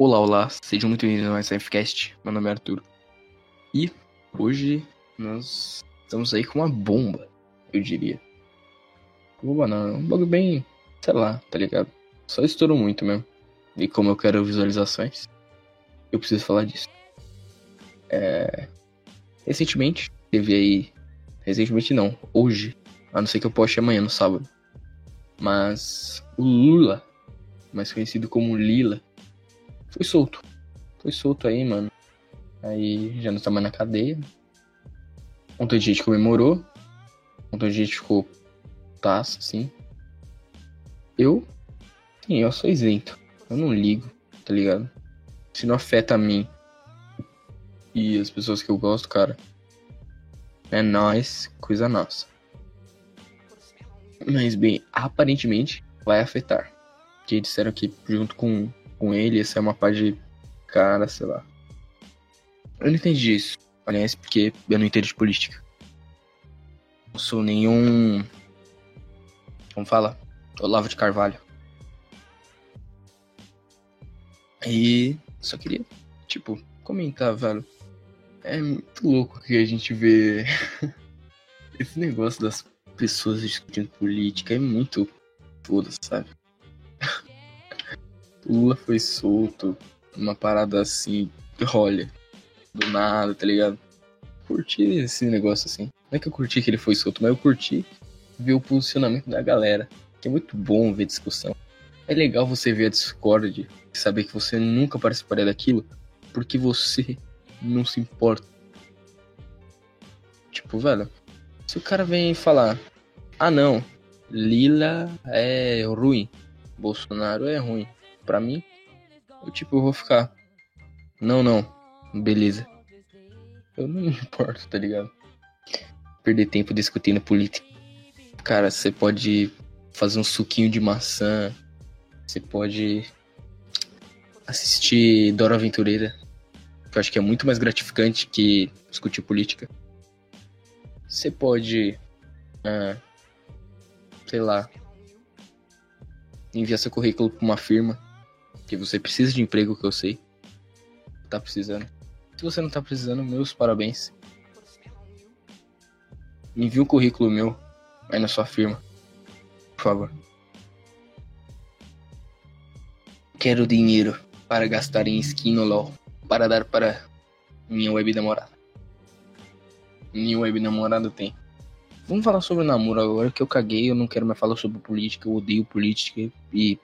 Olá, olá, sejam muito bem-vindos a mais FCast. Meu nome é Arthur. E hoje nós estamos aí com uma bomba, eu diria. Bomba não, um bagulho bem, sei lá, tá ligado? Só estourou muito mesmo. E como eu quero visualizações, eu preciso falar disso. É... Recentemente, teve aí. Recentemente não, hoje. A não ser que eu poste amanhã no sábado. Mas o Lula, mais conhecido como Lila, foi solto. Foi solto aí, mano. Aí já não tá mais na cadeia. Monte de gente comemorou. Monte de gente ficou taça, assim. Eu, sim, eu sou isento. Eu não ligo, tá ligado? Se não afeta a mim e as pessoas que eu gosto, cara, é nós, coisa nossa. Mas bem, aparentemente vai afetar. Que disseram que junto com, com ele, essa é uma parte de cara, sei lá. Eu não entendi isso. Aliás, porque eu não entendo de política. Não sou nenhum. Como fala? Olavo de Carvalho. E só queria, tipo, comentar, velho. É muito louco que a gente vê esse negócio das pessoas discutindo política. É muito foda, sabe? Lula foi solto, uma parada assim, olha, do nada, tá ligado? Curti esse negócio assim. Não é que eu curti que ele foi solto, mas eu curti ver o posicionamento da galera. Que é muito bom ver discussão. É legal você ver a Discord e saber que você nunca participaria daquilo porque você não se importa. Tipo, velho, se o cara vem falar, ah não, Lila é ruim, Bolsonaro é ruim, pra mim, eu tipo, eu vou ficar, não, não, beleza. Eu não me importo, tá ligado? Perder tempo discutindo política. Cara, você pode fazer um suquinho de maçã, você pode assistir Dora Aventureira, que eu acho que é muito mais gratificante que discutir política. Você pode, ah, sei lá, enviar seu currículo para uma firma que você precisa de emprego, que eu sei. Tá precisando. Se você não tá precisando, meus parabéns. Envie um currículo meu aí na sua firma, por favor. Quero dinheiro para gastar em skin no LOL, para dar para minha web namorada. Minha web namorada tem. Vamos falar sobre namoro agora que eu caguei, eu não quero mais falar sobre política, eu odeio política e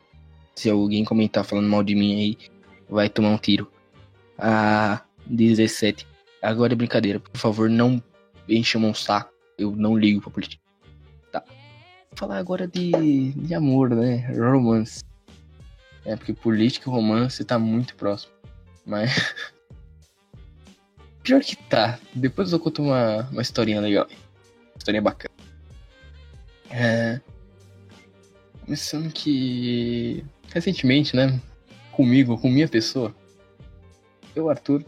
se alguém comentar falando mal de mim aí, vai tomar um tiro. Ah, 17. Agora é brincadeira, por favor, não encham um saco. Eu não ligo pra política. Tá. Vou falar agora de, de amor, né? Romance. É, porque política e romance tá muito próximo. Mas. Pior que tá. Depois eu conto uma, uma historinha legal. Historinha bacana. É. Começando que. Recentemente, né? Comigo, com minha pessoa. Eu, Arthur.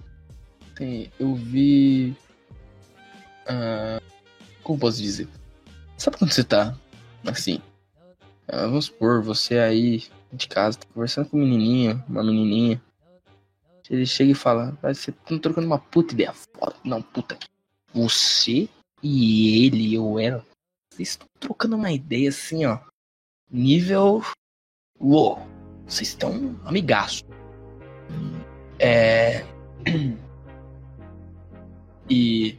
Tem, eu vi. Ah, como posso dizer? Sabe quando você tá assim? Ah, vamos supor, você aí de casa, tá conversando com um menininho, uma menininha. Ele chega e fala, ah, você tá trocando uma puta ideia foda. Não, puta. Você e ele ou ela, vocês estão trocando uma ideia assim, ó. Nível. Uou. Vocês estão amigaço. É. E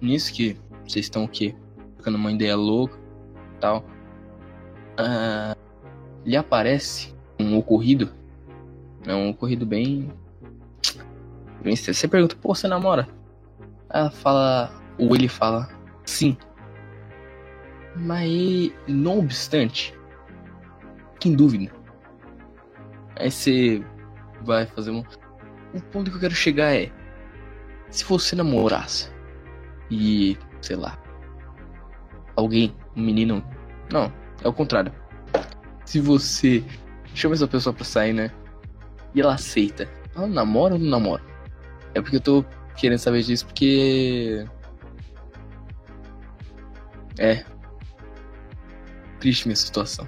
nisso que vocês estão o quê? Trocando uma ideia louca tal. Uh, lhe aparece um ocorrido. É um ocorrido bem. bem você pergunta, pô, você namora? Ela fala. Ou ele fala, sim. Mas, não obstante, que em dúvida. Aí você vai fazer um. O ponto que eu quero chegar é. Se você namorasse e, sei lá, alguém, um menino. Não, é o contrário. Se você chama essa pessoa pra sair, né? E ela aceita. Ela namora ou não namora? É porque eu tô querendo saber disso porque. É. Triste minha situação.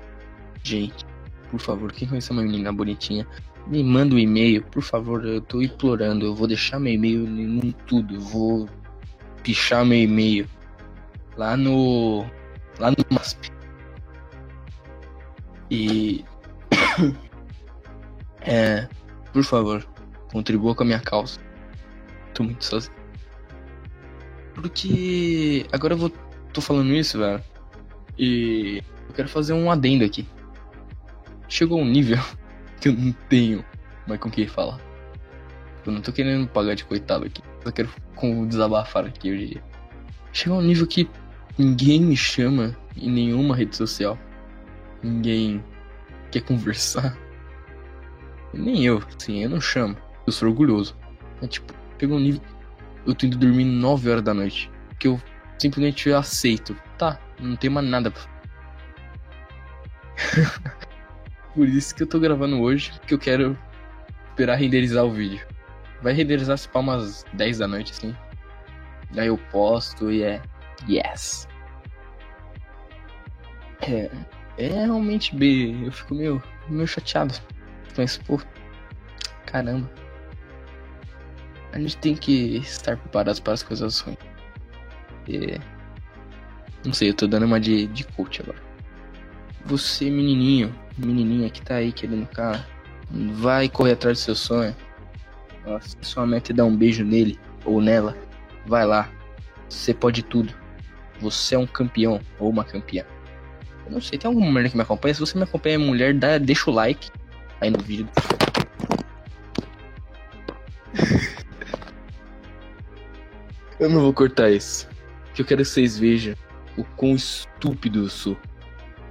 Gente, por favor, quem conhece uma menina bonitinha, me manda um e-mail, por favor, eu tô implorando, eu vou deixar meu e-mail em tudo, vou pichar meu e-mail lá no lá no MASP. E é, por favor, contribua com a minha causa. Tô muito sozinho. Porque agora eu vou tô falando isso, velho. E eu quero fazer um adendo aqui. Chegou um nível que eu não tenho mais com quem falar. Eu não tô querendo pagar de coitado aqui. Eu quero desabafar aqui hoje. Chegou um nível que ninguém me chama em nenhuma rede social. Ninguém quer conversar. Nem eu, sim, eu não chamo. Eu sou orgulhoso. É tipo, chegou um nível. Eu tô indo dormir 9 horas da noite. Que eu simplesmente aceito. Tá, não tem mais nada pra. Por isso que eu tô gravando hoje, que eu quero esperar renderizar o vídeo. Vai renderizar se para umas 10 da noite, assim. Aí eu posto e é. Yes. É, é realmente B. Eu fico meio, meio chateado. Mas, pô. Caramba. A gente tem que estar preparados para as coisas ruins. E, não sei, eu tô dando uma de, de coach agora. Você, menininho, menininha que tá aí querendo cara, vai correr atrás do seu sonho. Nossa, sua meta é dar um beijo nele ou nela. Vai lá. Você pode tudo. Você é um campeão ou uma campeã. Eu não sei, tem alguma mulher que me acompanha? Se você me acompanha, mulher, dá, deixa o like aí no vídeo. eu não vou cortar isso. Que eu quero que vocês vejam o quão estúpido eu sou.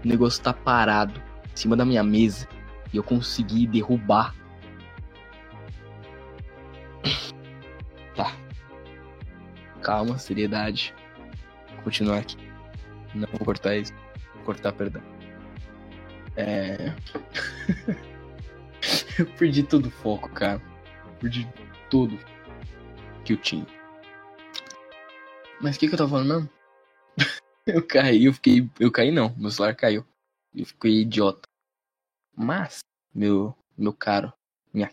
O negócio tá parado cima da minha mesa e eu consegui derrubar. Tá. Calma, seriedade. Vou continuar aqui. Não vou cortar isso. Vou cortar, perdão. É. eu perdi todo o foco, cara. Perdi tudo que eu tinha. Mas o que, que eu tava falando mesmo? eu caí, eu fiquei. Eu caí não, meu celular caiu. Eu fiquei idiota. Mas, meu, meu caro, minha.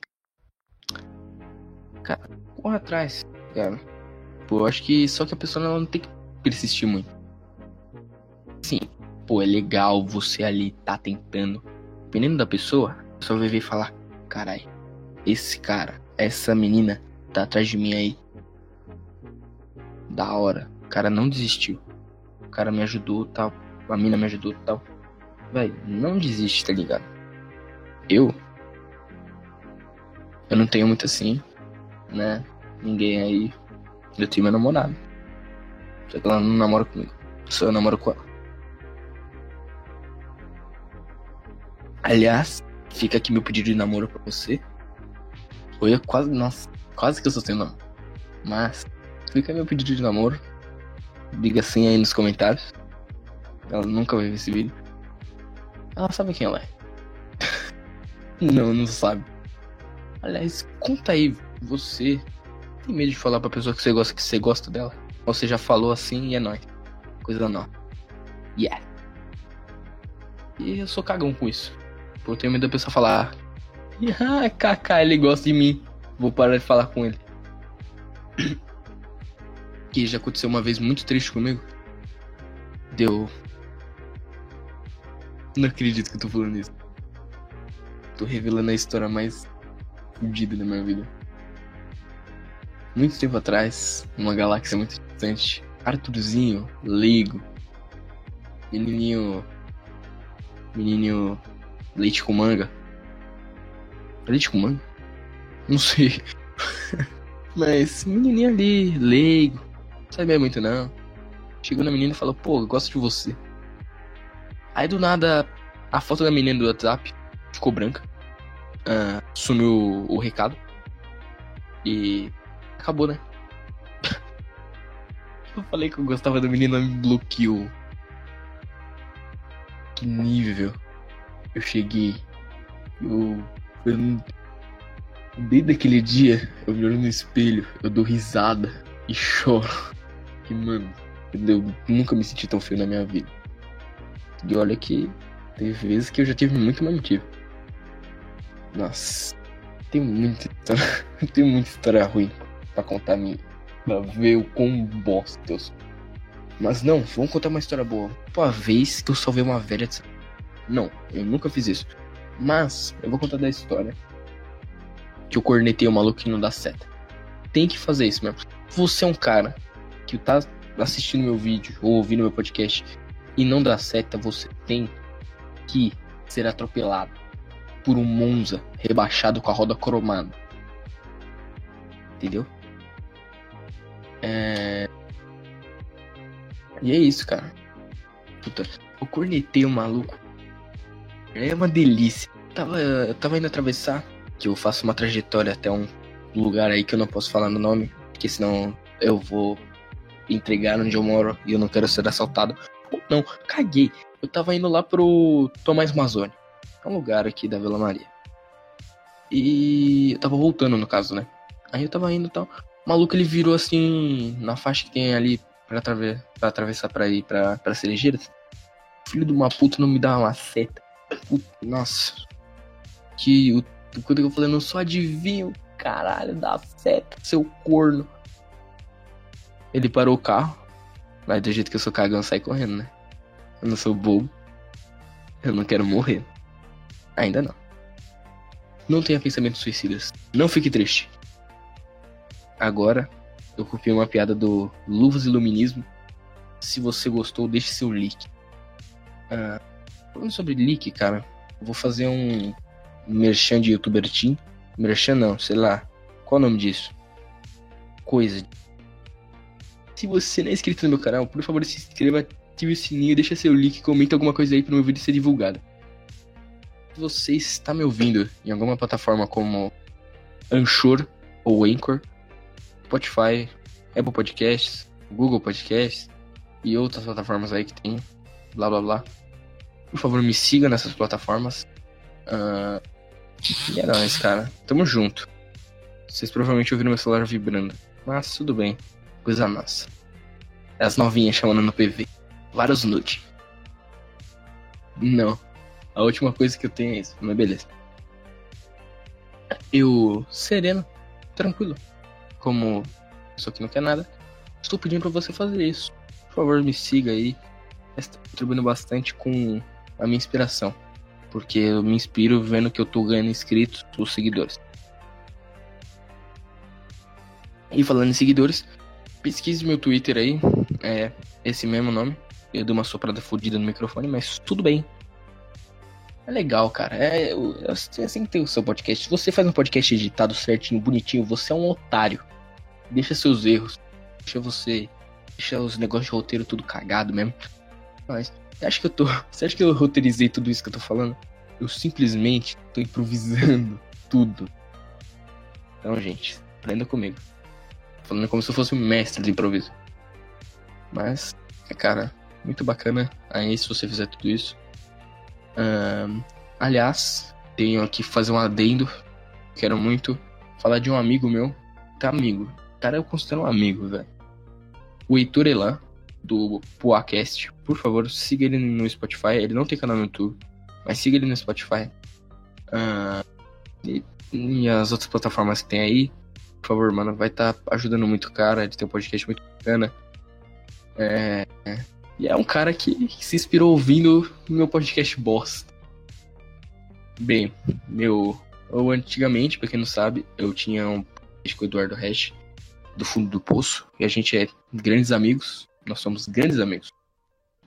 Cara, corre atrás, cara. Pô, eu acho que só que a pessoa não tem que persistir muito. Sim, pô, é legal você ali tá tentando. Dependendo da pessoa, pessoa vai ver e falar: carai, esse cara, essa menina tá atrás de mim aí. Da hora. O cara não desistiu. O cara me ajudou tal. A mina me ajudou tal. Vai, não desiste, tá ligado? Eu. Eu não tenho muito assim, né? Ninguém aí. Eu tenho meu namorado. Só que ela não namora comigo. Só eu namoro com ela. Aliás, fica aqui meu pedido de namoro pra você. Eu ia quase. Nossa, quase que eu sou seu nome. Mas, fica meu pedido de namoro. Diga assim aí nos comentários. Ela nunca vai ver esse vídeo. Ela sabe quem ela é. Não, não sabe. Aliás, conta aí, você tem medo de falar pra pessoa que você gosta que você gosta dela? Ou você já falou assim e é nóis. Coisa não. Yeah. E eu sou cagão com isso. Porque eu tenho medo da pessoa falar. Ah, kaká, ele gosta de mim. Vou parar de falar com ele. Que já aconteceu uma vez muito triste comigo. Deu. Não acredito que eu tô falando isso. Tô revelando a história mais fodida da minha vida. Muito tempo atrás, numa galáxia muito distante, Arthurzinho, leigo, menininho. Menininho. Leite com manga. Leite com manga? Não sei. Mas menininho ali, leigo, não sabia muito não. Chegou na menina e falou: pô, eu gosto de você. Aí do nada, a foto da menina do WhatsApp ficou branca. Uh, sumiu o recado. E acabou, né? eu falei que eu gostava da menina, me bloqueou. Que nível eu cheguei. Eu, eu. Desde aquele dia, eu me olho no espelho, eu dou risada e choro. E, mano, eu nunca me senti tão feio na minha vida. E olha que teve vezes que eu já tive muito mais motivo. Nossa, Tem muita história. tem muita história ruim pra contar minha. Pra ver o quão bosta eu sou. Mas não, vamos contar uma história boa. Pô, a vez que eu salvei uma velha de... Não, eu nunca fiz isso. Mas, eu vou contar da história. Que eu cornetei o maluco que não dá seta. Tem que fazer isso mesmo. Você é um cara que tá assistindo meu vídeo ou ouvindo meu podcast e não dá seta, você tem que ser atropelado por um Monza rebaixado com a roda cromada. Entendeu? É... E é isso, cara. Puta, eu cornetei o maluco. É uma delícia. Tava, eu tava indo atravessar, que eu faço uma trajetória até um lugar aí que eu não posso falar no nome, porque senão eu vou entregar onde eu moro e eu não quero ser assaltado. Não, caguei. Eu tava indo lá pro Tomás Mazzoni. Um lugar aqui da Vila Maria. E eu tava voltando, no caso, né? Aí eu tava indo e tal. O maluco ele virou assim na faixa que tem ali pra, atraver, pra atravessar pra ir pra, pra Cerejeiras. Filho de uma puta não me dá uma seta. Puta, nossa. Que o quando eu falei, não sou adivinho, caralho, dá seta, seu corno. Ele parou o carro. Mas do jeito que eu sou cagão, sai correndo, né? Eu não sou bobo. Eu não quero morrer. Ainda não. Não tenha pensamentos suicidas. Não fique triste. Agora, eu copiei uma piada do Luvas Iluminismo. Se você gostou, deixe seu like. Ah, falando sobre leak, cara, vou fazer um merchan de youtuber team. Merchan não, sei lá. Qual o nome disso? Coisa. Se você não é inscrito no meu canal, por favor, se inscreva, ative o sininho, deixa seu like, comenta alguma coisa aí para o meu vídeo ser divulgado. Se você está me ouvindo em alguma plataforma como Anchor ou Anchor, Spotify, Apple Podcasts, Google Podcasts e outras plataformas aí que tem, blá blá blá. Por favor, me siga nessas plataformas. Uh, e é nóis, cara. Tamo junto. Vocês provavelmente ouviram meu celular vibrando. Mas tudo bem. Coisa massa. As novinhas chamando no PV. Vários nude. Não. A última coisa que eu tenho é isso, mas beleza. Eu, sereno, tranquilo. Como isso aqui não quer nada, estou pedindo para você fazer isso. Por favor, me siga aí. Está contribuindo bastante com a minha inspiração. Porque eu me inspiro vendo que eu tô ganhando inscritos ou seguidores. E falando em seguidores, Pesquise meu Twitter aí, é esse mesmo nome. Eu dei uma soprada fodida no microfone, mas tudo bem. É legal, cara. É, é assim que tem o seu podcast. Se você faz um podcast editado certinho, bonitinho, você é um otário. Deixa seus erros. Deixa você. Deixa os negócios de roteiro tudo cagado mesmo. Mas, você acha que eu tô. Você acha que eu roteirizei tudo isso que eu tô falando? Eu simplesmente tô improvisando tudo. Então, gente, aprenda comigo. Falando como se eu fosse um mestre de improviso. Mas, é, cara, muito bacana aí se você fizer tudo isso. Aliás, tenho aqui fazer um adendo. Quero muito falar de um amigo meu. Tá amigo. Cara, eu considero um amigo, velho. O Heitor Elan, do Poacast. Por favor, siga ele no Spotify. Ele não tem canal no YouTube, mas siga ele no Spotify. Uh, e, e as outras plataformas que tem aí por favor, mano, vai estar tá ajudando muito o cara, ele tem um podcast muito bacana. É, e é um cara que, que se inspirou ouvindo meu podcast bosta. Bem, meu. Ou antigamente, pra quem não sabe, eu tinha um podcast com o Eduardo Hash, do fundo do poço, e a gente é grandes amigos. Nós somos grandes amigos.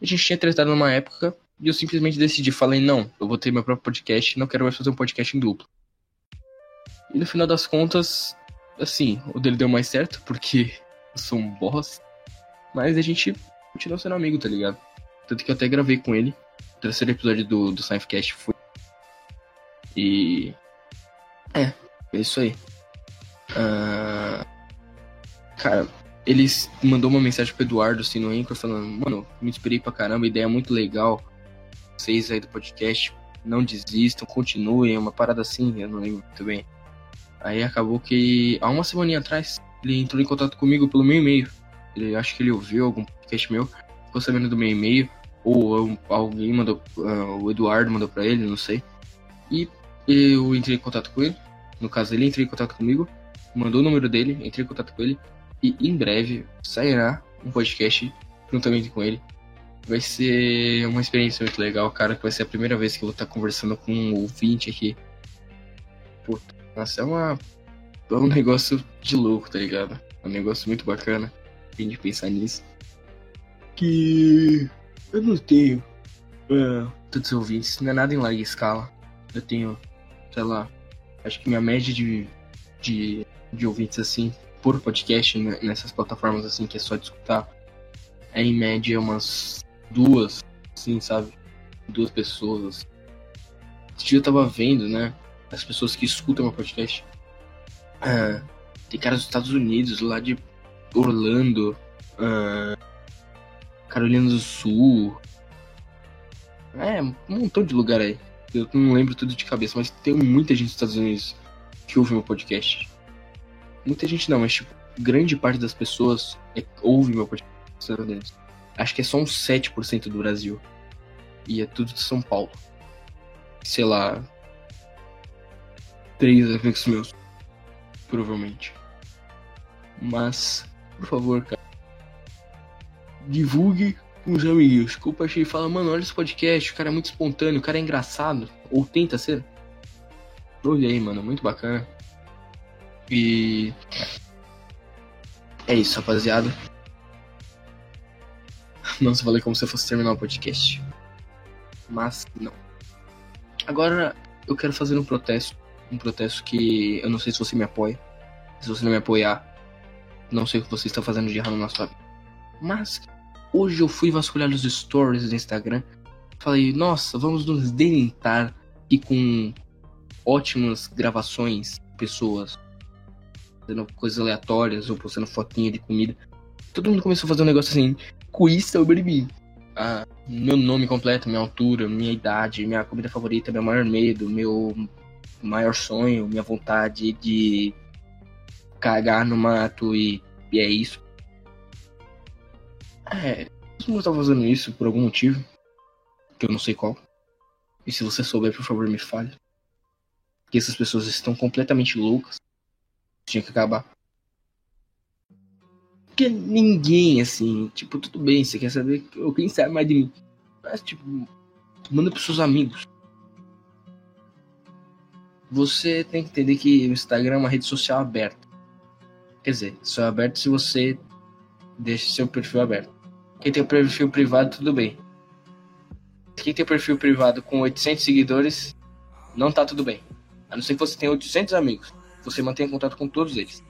A gente tinha tratado numa época e eu simplesmente decidi, falei, não, eu vou ter meu próprio podcast, não quero mais fazer um podcast em duplo. E no final das contas, assim, o dele deu mais certo, porque eu sou um boss. Mas a gente continuou sendo amigo, tá ligado? Tanto que eu até gravei com ele. O terceiro episódio do, do Seinfecast foi. E. É, é isso aí. Uh... Cara, ele mandou uma mensagem pro Eduardo, assim, no Anchor, falando: Mano, me inspirei pra caramba, ideia muito legal. Vocês aí do podcast, não desistam, continuem, uma parada assim, eu não lembro muito bem. Aí acabou que há uma semana atrás ele entrou em contato comigo pelo meu e-mail. Ele acho que ele ouviu algum podcast meu, ficou sabendo do meu e-mail ou alguém mandou, uh, o Eduardo mandou para ele, não sei. E eu entrei em contato com ele No caso, ele entrou em contato comigo, mandou o número dele, entrei em contato com ele, e em breve sairá um podcast juntamente com ele. Vai ser uma experiência muito legal, cara, que vai ser a primeira vez que eu vou estar conversando com um ouvinte aqui. Puta, nossa, é uma. É um negócio de louco, tá ligado? É um negócio muito bacana. De pensar nisso. Que. Eu não tenho. Todos os ouvintes, não é nada em larga escala. Eu tenho, sei lá, acho que minha média de, de, de ouvintes assim, por podcast, né, nessas plataformas assim, que é só de escutar, é em média umas duas, assim, sabe? Duas pessoas. Esse dia eu tava vendo, né? As pessoas que escutam meu podcast. Uh, tem caras dos Estados Unidos, lá de Orlando, uh, Carolina do Sul. É, um montão de lugar aí. Eu não lembro tudo de cabeça, mas tem muita gente dos Estados Unidos que ouve meu podcast. Muita gente não, mas tipo, grande parte das pessoas é, ouve meu podcast nos. Acho que é só uns 7% do Brasil. E é tudo de São Paulo. Sei lá. Três amigos meus. Provavelmente. Mas, por favor, cara. Divulgue com os amigos. Compartilhe e fala, mano, olha esse podcast. O cara é muito espontâneo, o cara é engraçado. Ou tenta ser. Olha aí, mano. Muito bacana. E. É isso, rapaziada. Nossa, falei como se eu fosse terminar o podcast. Mas não. Agora eu quero fazer um protesto. Um protesto que eu não sei se você me apoia. Se você não me apoiar, não sei o que você está fazendo de errado na sua vida. Mas hoje eu fui vasculhar os stories do Instagram. Falei, nossa, vamos nos deleitar e com ótimas gravações, pessoas fazendo coisas aleatórias ou postando fotinha de comida. Todo mundo começou a fazer um negócio assim, quiz sobre mim. Ah, meu nome completo, minha altura, minha idade, minha comida favorita, meu maior medo, meu maior sonho, minha vontade de cagar no mato e, e é isso. É, todo mundo tá fazendo isso por algum motivo, que eu não sei qual. E se você souber, por favor, me fale. Que essas pessoas estão completamente loucas. Tinha que acabar porque ninguém, assim, tipo, tudo bem, você quer saber quem sabe mais de mim. Mas, tipo, manda pros seus amigos. Você tem que entender que o Instagram é uma rede social aberta. Quer dizer, só é aberto se você deixa seu perfil aberto. Quem tem perfil privado, tudo bem. Quem tem perfil privado com 800 seguidores, não tá tudo bem. A não ser que você tenha 800 amigos. Você mantenha contato com todos eles.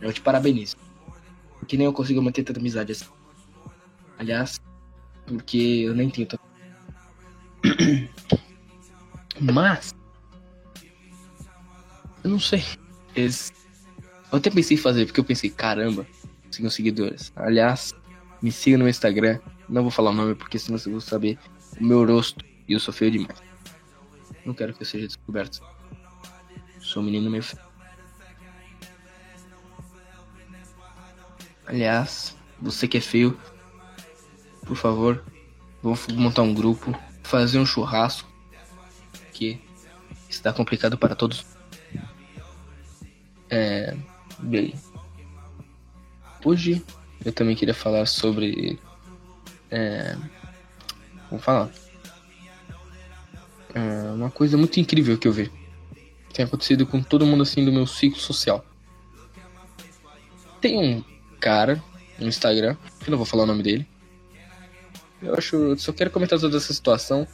Eu te parabenizo que nem eu consigo manter tanta amizade assim. Aliás, porque eu nem tenho tanto. Mas. Eu não sei. Eles... Eu até pensei em fazer, porque eu pensei, caramba, sigam seguidores. Aliás, me siga no Instagram. Não vou falar o nome, porque senão vocês vão saber o meu rosto. E eu sou feio demais. Não quero que eu seja descoberto. Sou um menino meio feio. Aliás, você que é feio, por favor, vamos montar um grupo, fazer um churrasco, que está complicado para todos. É, bem, hoje eu também queria falar sobre, é, vamos falar, é uma coisa muito incrível que eu vi, que tem acontecido com todo mundo assim do meu ciclo social. Tem um cara no Instagram, que não vou falar o nome dele. Eu acho. Só quero comentar toda essa situação.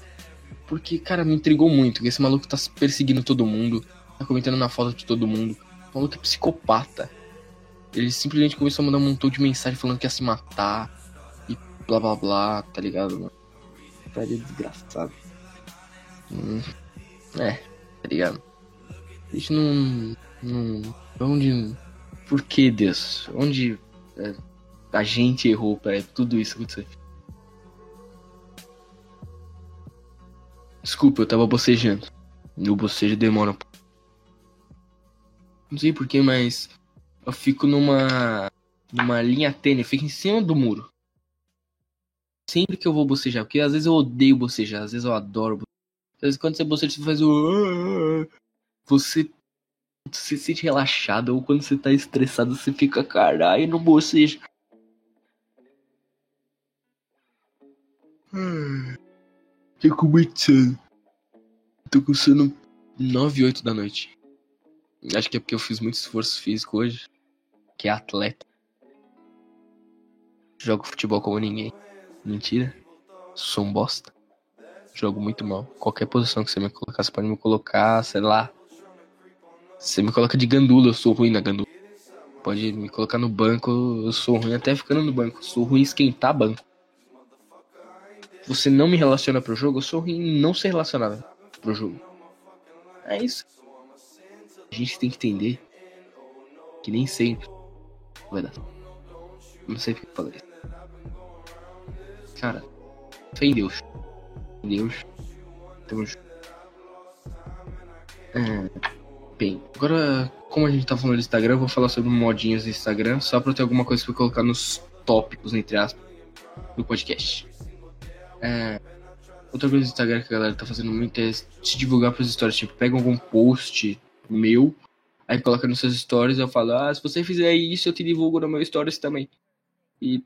Porque, cara, me intrigou muito. Que esse maluco tá perseguindo todo mundo. Tá comentando na foto de todo mundo. O maluco é psicopata. Ele simplesmente começou a mandar um montão de mensagem falando que ia se matar. E blá blá blá, tá ligado, mano? é desgraçado. Hum, é, tá ligado? A gente não. não. Onde. Por que, Deus? Onde é, a gente errou pra tudo isso acontecer. Desculpa, eu tava bocejando. Meu bocejo demora. Não sei porquê, mas eu fico numa numa linha tênue, eu fico em cima do muro. Sempre que eu vou bocejar, porque às vezes eu odeio bocejar, às vezes eu adoro. Às vezes quando você boceja, você faz o você se sente relaxado, ou quando você tá estressado, você fica, caralho, no bocejo. Hum. Tô começando. Tô com sono 9, 8 da noite. Acho que é porque eu fiz muito esforço físico hoje. Que é atleta. Jogo futebol como ninguém. Mentira. Sou um bosta. Jogo muito mal. Qualquer posição que você me colocar, você pode me colocar, sei lá. Você me coloca de gandula, eu sou ruim na gandula. Pode me colocar no banco, eu sou ruim até ficando no banco. Sou ruim esquentar banco. Você não me relaciona pro jogo, eu sou ruim em não ser relacionado pro jogo. É isso. Gente tem que entender que nem sempre vai dar. Não sei porque eu falei. Cara, fé em Deus. Em Deus. Junto. É, bem, agora, como a gente tá falando do Instagram, eu vou falar sobre modinhas do Instagram, só pra eu ter alguma coisa pra colocar nos tópicos, entre aspas, do podcast. É, outra coisa do Instagram que a galera tá fazendo muito é se divulgar pras histórias. Tipo, pega algum post meu, aí coloca nos seus stories eu falo, ah, se você fizer isso, eu te divulgo no meu stories também. E.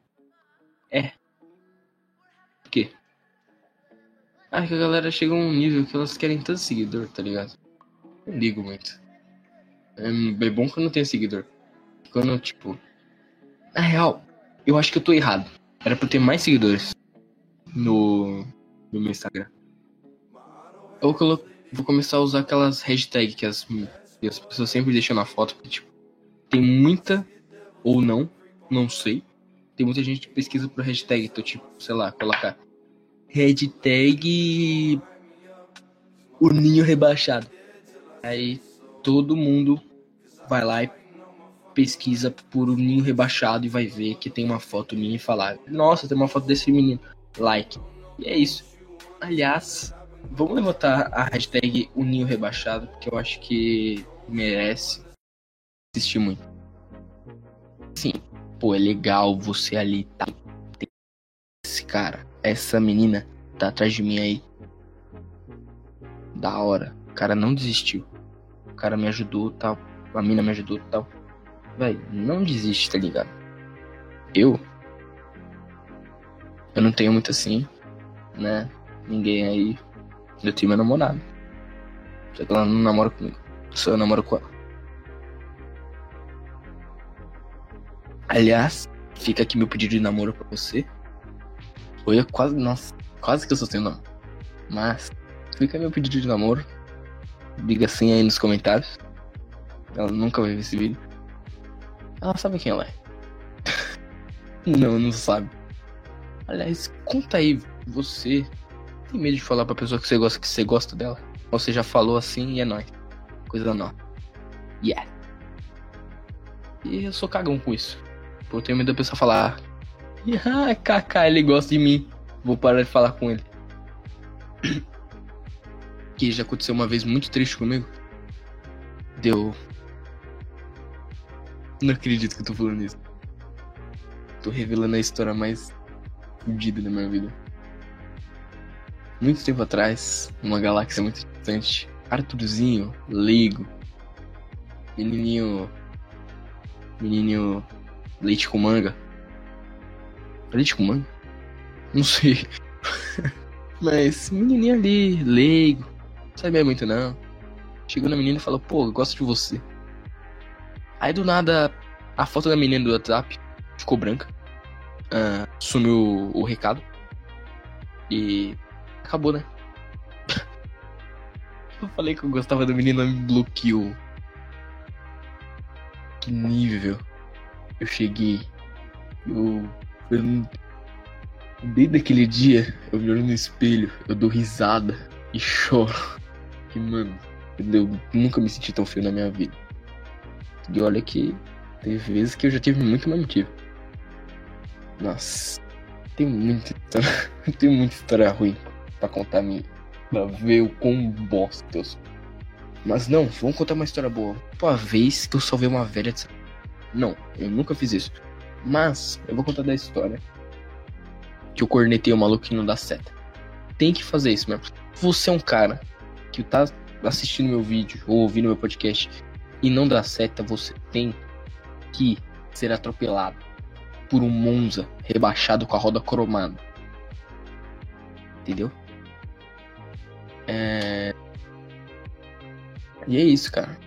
É. Por quê? Ah, que a galera chega a um nível que elas querem tanto seguidor, tá ligado? Não ligo muito. É, é bom que eu não tenha seguidor. Quando, tipo. Na real, eu acho que eu tô errado. Era pra eu ter mais seguidores no, no meu Instagram. Eu colo... vou começar a usar aquelas hashtags que as, as pessoas sempre deixam na foto. Porque, tipo, tem muita, ou não, não sei. Tem muita gente que pesquisa por hashtag. Então, tipo, sei lá, colocar hashtag o ninho rebaixado. Aí todo mundo vai lá e pesquisa por o ninho rebaixado e vai ver que tem uma foto minha e falar: Nossa, tem uma foto desse menino. Like. E é isso. Aliás, vamos levantar a hashtag o ninho rebaixado, porque eu acho que merece assistir muito. Sim, pô, é legal você ali tá. Esse cara, essa menina tá atrás de mim aí. Da hora. O cara não desistiu. O cara me ajudou tal. A mina me ajudou tal. Véi, não desiste, tá ligado? Eu. Eu não tenho muito assim, né? Ninguém aí. Eu tenho meu namorado. Só que ela não namora comigo. Só eu namoro com ela. Aliás, fica aqui meu pedido de namoro pra você. Foi quase. Nossa, quase que eu sou seu nome. Mas, fica meu pedido de namoro. Diga assim aí nos comentários. Ela nunca vai ver esse vídeo. Ela sabe quem ela é. não, não sabe. Aliás, conta aí, você tem medo de falar pra pessoa que você gosta que você gosta dela? Ou você já falou assim e é nóis. Coisa nova. Yeah. E eu sou cagão com isso. Eu tenho medo da pessoa falar. Ah, Kaká, ele gosta de mim. Vou parar de falar com ele. Que já aconteceu uma vez muito triste comigo. Deu. Não acredito que eu tô falando isso. Tô revelando a história mais fodida da minha vida. Muito tempo atrás, numa galáxia muito distante, Arthurzinho, leigo, menininho. Menininho leite com manga. Leite com manga? Não sei. Mas menininho ali, leigo, não sabia muito não. Chegou na menina e falou, pô, eu gosto de você. Aí do nada, a foto da menina do WhatsApp ficou branca. Uh, sumiu o recado. E acabou, né? eu falei que eu gostava da menina, me bloqueou. Que nível eu cheguei. Eu, eu Desde aquele dia, eu me olho no espelho, eu dou risada e choro. E, mano, eu nunca me senti tão feio na minha vida. E olha que teve vezes que eu já tive muito mais motivo. Nossa, tem muita história, tem muita história ruim pra contar minha. Pra ver o quão bosta eu sou. Mas não, vamos contar uma história boa. Uma vez que eu salvei uma velha de... Não, eu nunca fiz isso. Mas, eu vou contar da história que eu cornetei o maluco que não dá seta. Tem que fazer isso mesmo. Você é um cara que tá assistindo meu vídeo ou ouvindo meu podcast e não dá seta, você tem que ser atropelado por um Monza rebaixado com a roda cromada. Entendeu? É... E é isso, cara.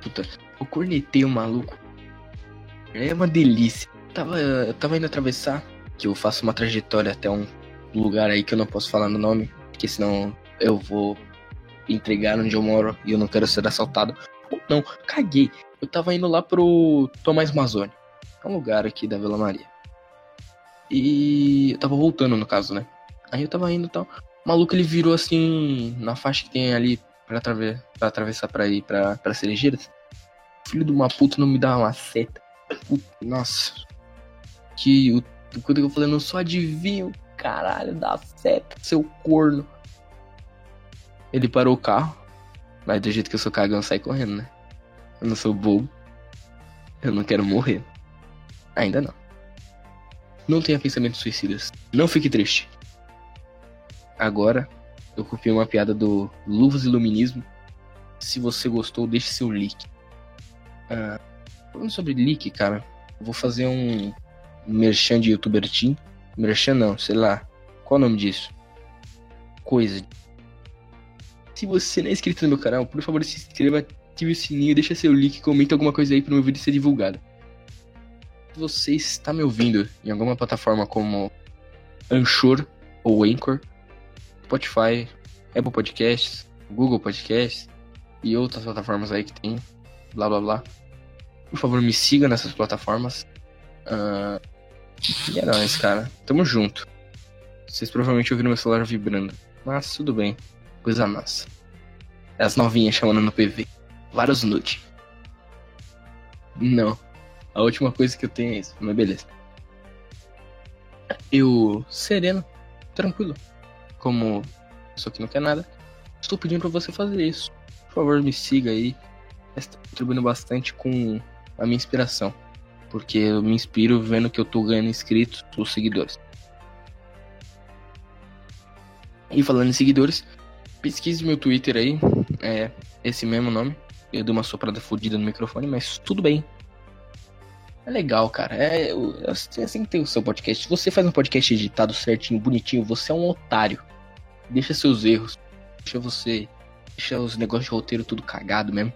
Puta, eu cornetei o maluco. É uma delícia. Tava, eu tava indo atravessar, que eu faço uma trajetória até um lugar aí que eu não posso falar no nome, porque senão eu vou entregar onde eu moro e eu não quero ser assaltado. Não, caguei. Eu tava indo lá pro Tomás Mazzoni. É um lugar aqui da Vila Maria. E eu tava voltando, no caso, né? Aí eu tava indo e tal. O maluco ele virou assim na faixa que tem ali pra, atraves pra atravessar pra ir pra, pra Cerejeiras. Filho de uma puta não me dá uma seta. Puta, nossa. Que o quando eu falei, não só adivinho, caralho, dá seta, seu corno. Ele parou o carro, mas do jeito que eu sou cagão, saí correndo, né? Eu não sou bobo. Eu não quero morrer. Ainda não. Não tenha pensamentos suicidas. Não fique triste. Agora, eu copiei uma piada do Luvas Iluminismo. Se você gostou, deixe seu like. Ah, falando sobre leak, cara, vou fazer um merchan de youtuber team. Merchan não, sei lá. Qual o nome disso? Coisa. Se você não é inscrito no meu canal, por favor se inscreva, ative o sininho, deixa seu like, comenta alguma coisa aí para meu vídeo ser divulgado. Se você está me ouvindo em alguma plataforma como Anchor ou Anchor, Spotify, Apple Podcasts, Google Podcasts e outras plataformas aí que tem, blá blá blá. Por favor, me siga nessas plataformas. Uh, e é nóis, cara. Tamo junto. Vocês provavelmente ouviram meu celular vibrando. Mas tudo bem. Coisa massa. É as novinhas chamando no PV. Vários nude. Não. A última coisa que eu tenho é isso. Mas beleza. Eu, sereno, tranquilo. Como só que não quer nada, estou pedindo para você fazer isso. Por favor, me siga aí. Está contribuindo bastante com a minha inspiração porque eu me inspiro vendo que eu tô ganhando inscritos ou seguidores. E falando em seguidores, pesquise meu Twitter aí, é esse mesmo nome. Eu dei uma soprada fodida no microfone, mas tudo bem. É legal, cara. É, é assim que tem o seu podcast. Se você faz um podcast editado certinho, bonitinho, você é um otário. Deixa seus erros. Deixa você. Deixa os negócios de roteiro tudo cagado mesmo.